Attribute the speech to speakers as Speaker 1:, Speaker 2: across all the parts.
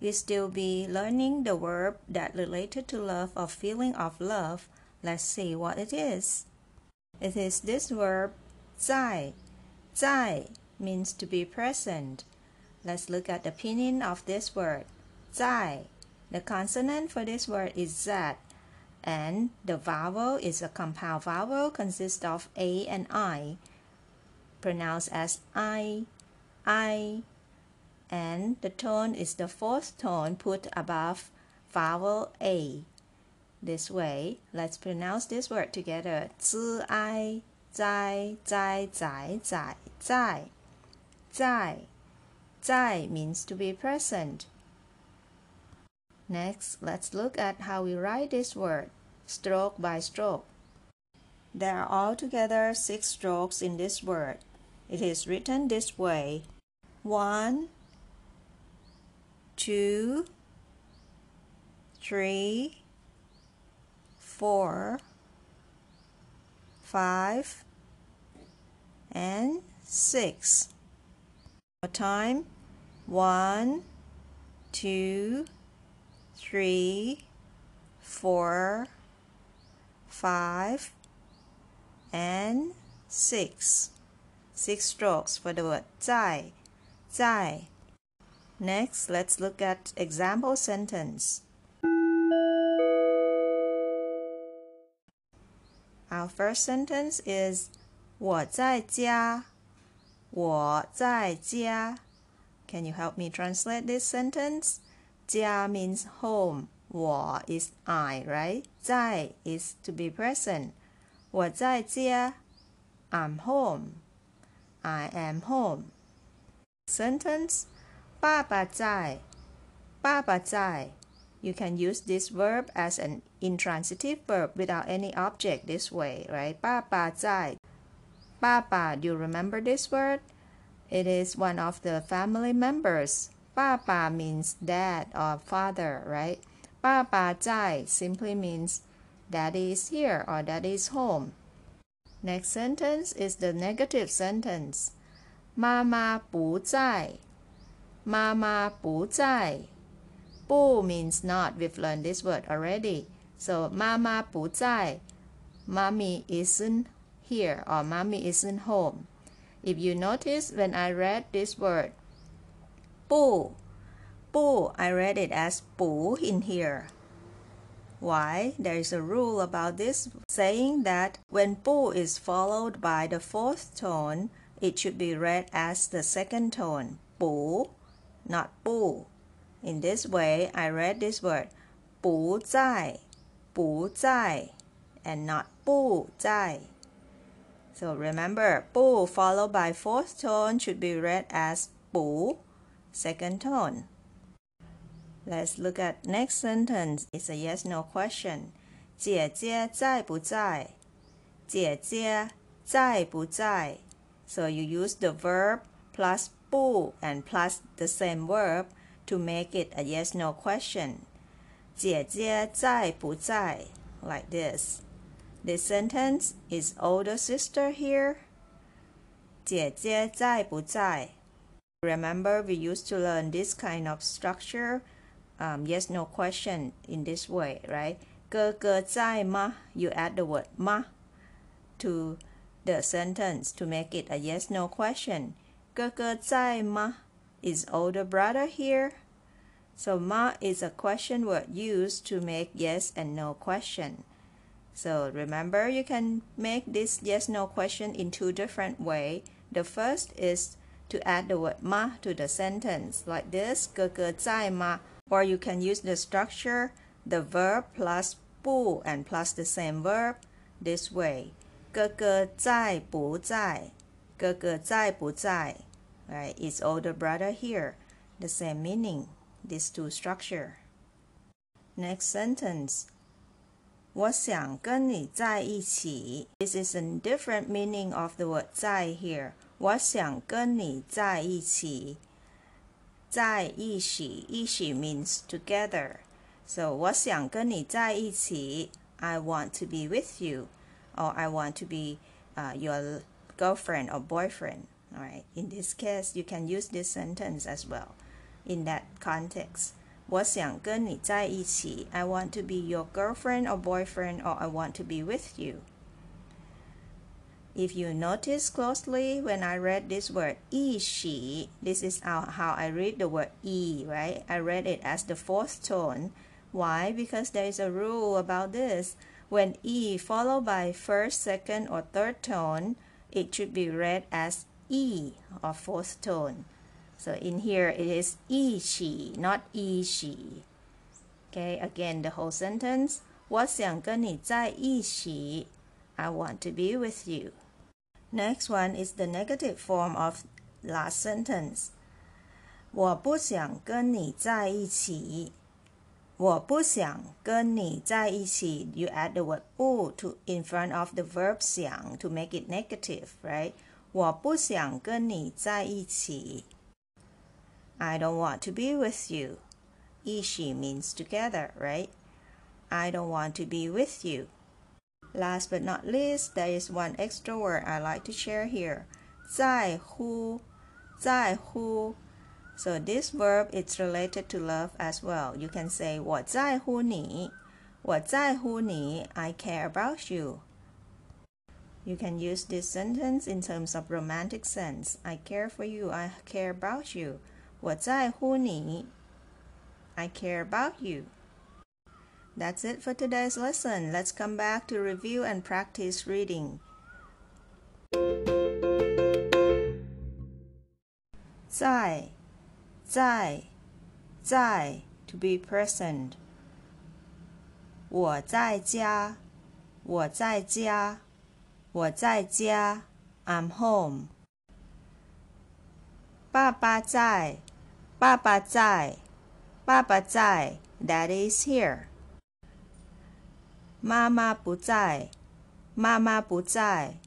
Speaker 1: we still be learning the verb that related to love or feeling of love. Let's see what it is. It is this verb zai. Zai means to be present. Let's look at the pinyin of this word. Zai. The consonant for this word is Z, and the vowel is a compound vowel consists of A and I, pronounced as I, I, and the tone is the fourth tone put above vowel A. This way, let's pronounce this word together. 自爱在在在在在在在 means to be present. Next, let's look at how we write this word, stroke by stroke. There are altogether six strokes in this word. It is written this way one, two, three, four, five, and six. More time. One, two, three, four, five, and six. Six strokes for the word 在在 Next, let's look at example sentence. Our first sentence is 我在家我在家 Can you help me translate this sentence? 家 means home. 我 is I, right? 在 is to be present. 我在家 I'm home. I am home. Sentence 爸爸在爸爸在 You can use this verb as an intransitive verb without any object this way, right? 爸爸在爸爸 do you remember this word? It is one of the family members. 爸爸 means dad or father, right? 爸爸在 simply means daddy is here or daddy is home. Next sentence is the negative sentence. 妈妈不在。 妈妈不在。不 means not. We've learned this word already. So 妈妈不在。Mommy isn't here or mommy isn't home. If you notice when I read this word, 不, 不, I read it as 不 in here. Why? There is a rule about this saying that when bu is followed by the fourth tone, it should be read as the second tone, bu, not bu. In this way, I read this word 不在,不在, and not 不在. So remember, 不 followed by fourth tone should be read as 不, second tone. Let's look at next sentence. It's a yes no question. 姐姐在不在?姐姐在不在? So you use the verb plus 不 and plus the same verb to make it a yes no question. 姐姐在不在? Like this. This sentence is older sister here. 姐姐在不在? Remember, we used to learn this kind of structure um, yes no question in this way, right? 哥哥在吗? You add the word 吗 to the sentence to make it a yes no question. 哥哥在吗? Is older brother here? So ma is a question word used to make yes and no question. So remember you can make this yes no question in two different way. The first is to add the word ma to the sentence like this 哥哥在吗 or you can use the structure the verb plus 不 and plus the same verb this way 哥哥在不在 哥哥在不在 right it's older brother here the same meaning these two structure next sentence 我想跟你在一起 this is a different meaning of the word 在 here 我想跟你在一起在一起一起 means together so 我想跟你在一起 I want to be with you or I want to be uh, your girlfriend or boyfriend. All right. In this case, you can use this sentence as well in that context. 我想跟你在一起. I want to be your girlfriend or boyfriend or I want to be with you. If you notice closely when I read this word 一起, this is how, how I read the word 一, right? I read it as the fourth tone. Why? Because there is a rule about this. When E followed by first, second, or third tone, it should be read as E or fourth tone. So in here it is 一起, not 一起. Okay, again the whole sentence. 我想跟你在一起. I want to be with you. Next one is the negative form of last sentence. 我不想跟你在一起。 我不想跟你在一起. You add the word 不 to in front of the verb 想 to make it negative, right? 我不想跟你在一起. I don't want to be with you. 一起 means together, right? I don't want to be with you. Last but not least, there is one extra word I like to share here. 在乎,在乎 so this verb is related to love as well. You can say 我在乎你,我在乎你, I care about you. You can use this sentence in terms of romantic sense. I care for you, I care about you. 我在乎你, I care about you. That's it for today's lesson. Let's come back to review and practice reading. 在 在在 to be present。我在家，我在家，我在家，I'm home。爸爸在，爸爸在，爸爸在，Daddy is here。妈妈不在，妈妈不在，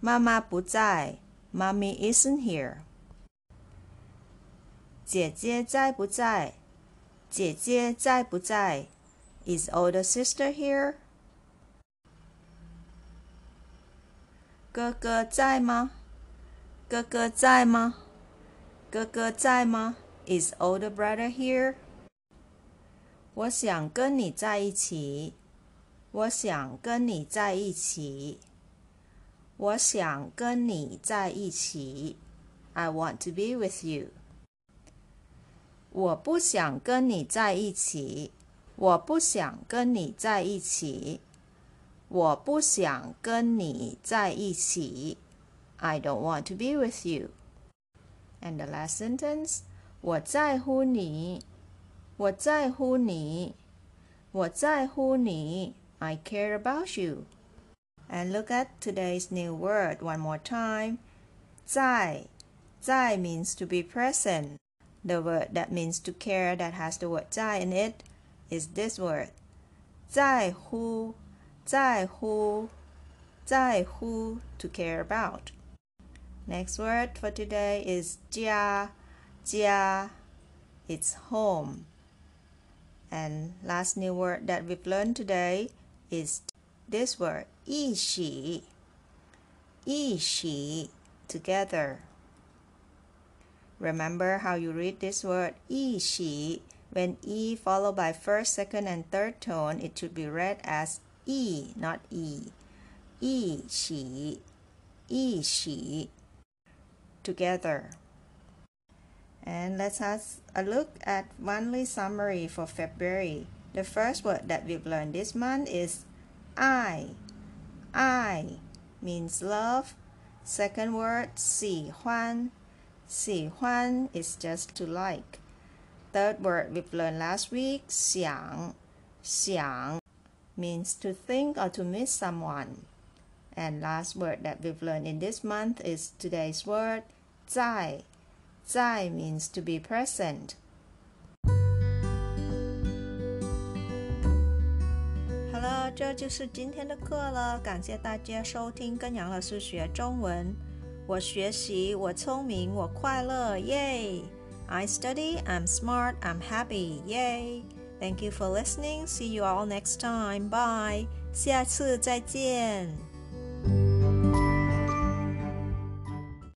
Speaker 1: 妈妈不在，Mommy isn't here。 姐姐在不在？姐姐在不在？Is older sister here？哥哥在吗？哥哥在吗？哥哥在吗？Is older brother here？我想跟你在一起。我想跟你在一起。我想跟你在一起。I want to be with you. 我不想跟你在一起。我不想跟你在一起。我不想跟你在一起。I don't want to be with you. And the last sentence. 我在乎你。我在乎你。我在乎你。I care about you. And look at today's new word one more time. 在，在 means to be present. The word that means to care that has the word 在 in it is this word. 在乎,在乎,在乎 to care about. Next word for today is 家,家 it's home. And last new word that we've learned today is this word 一起,一起 together. Remember how you read this word 一起 when e followed by first, second, and third tone, it should be read as e, not e. 一起,一起 together. And let's have a look at monthly summary for February. The first word that we've learned this month is I. I means love. Second word 喜欢. 喜欢 is just to like. Third word we've learned last week 想.想 means to think or to miss someone. And last word that we've learned in this month is today's word 在.在 means to be present. Hello，这就是今天的课了。感谢大家收听跟杨老师学中文。 我学习，我聪明，我快乐，耶！I study, I'm smart, I'm happy, yay! Thank you for listening. See you all next time. Bye. 下次再见。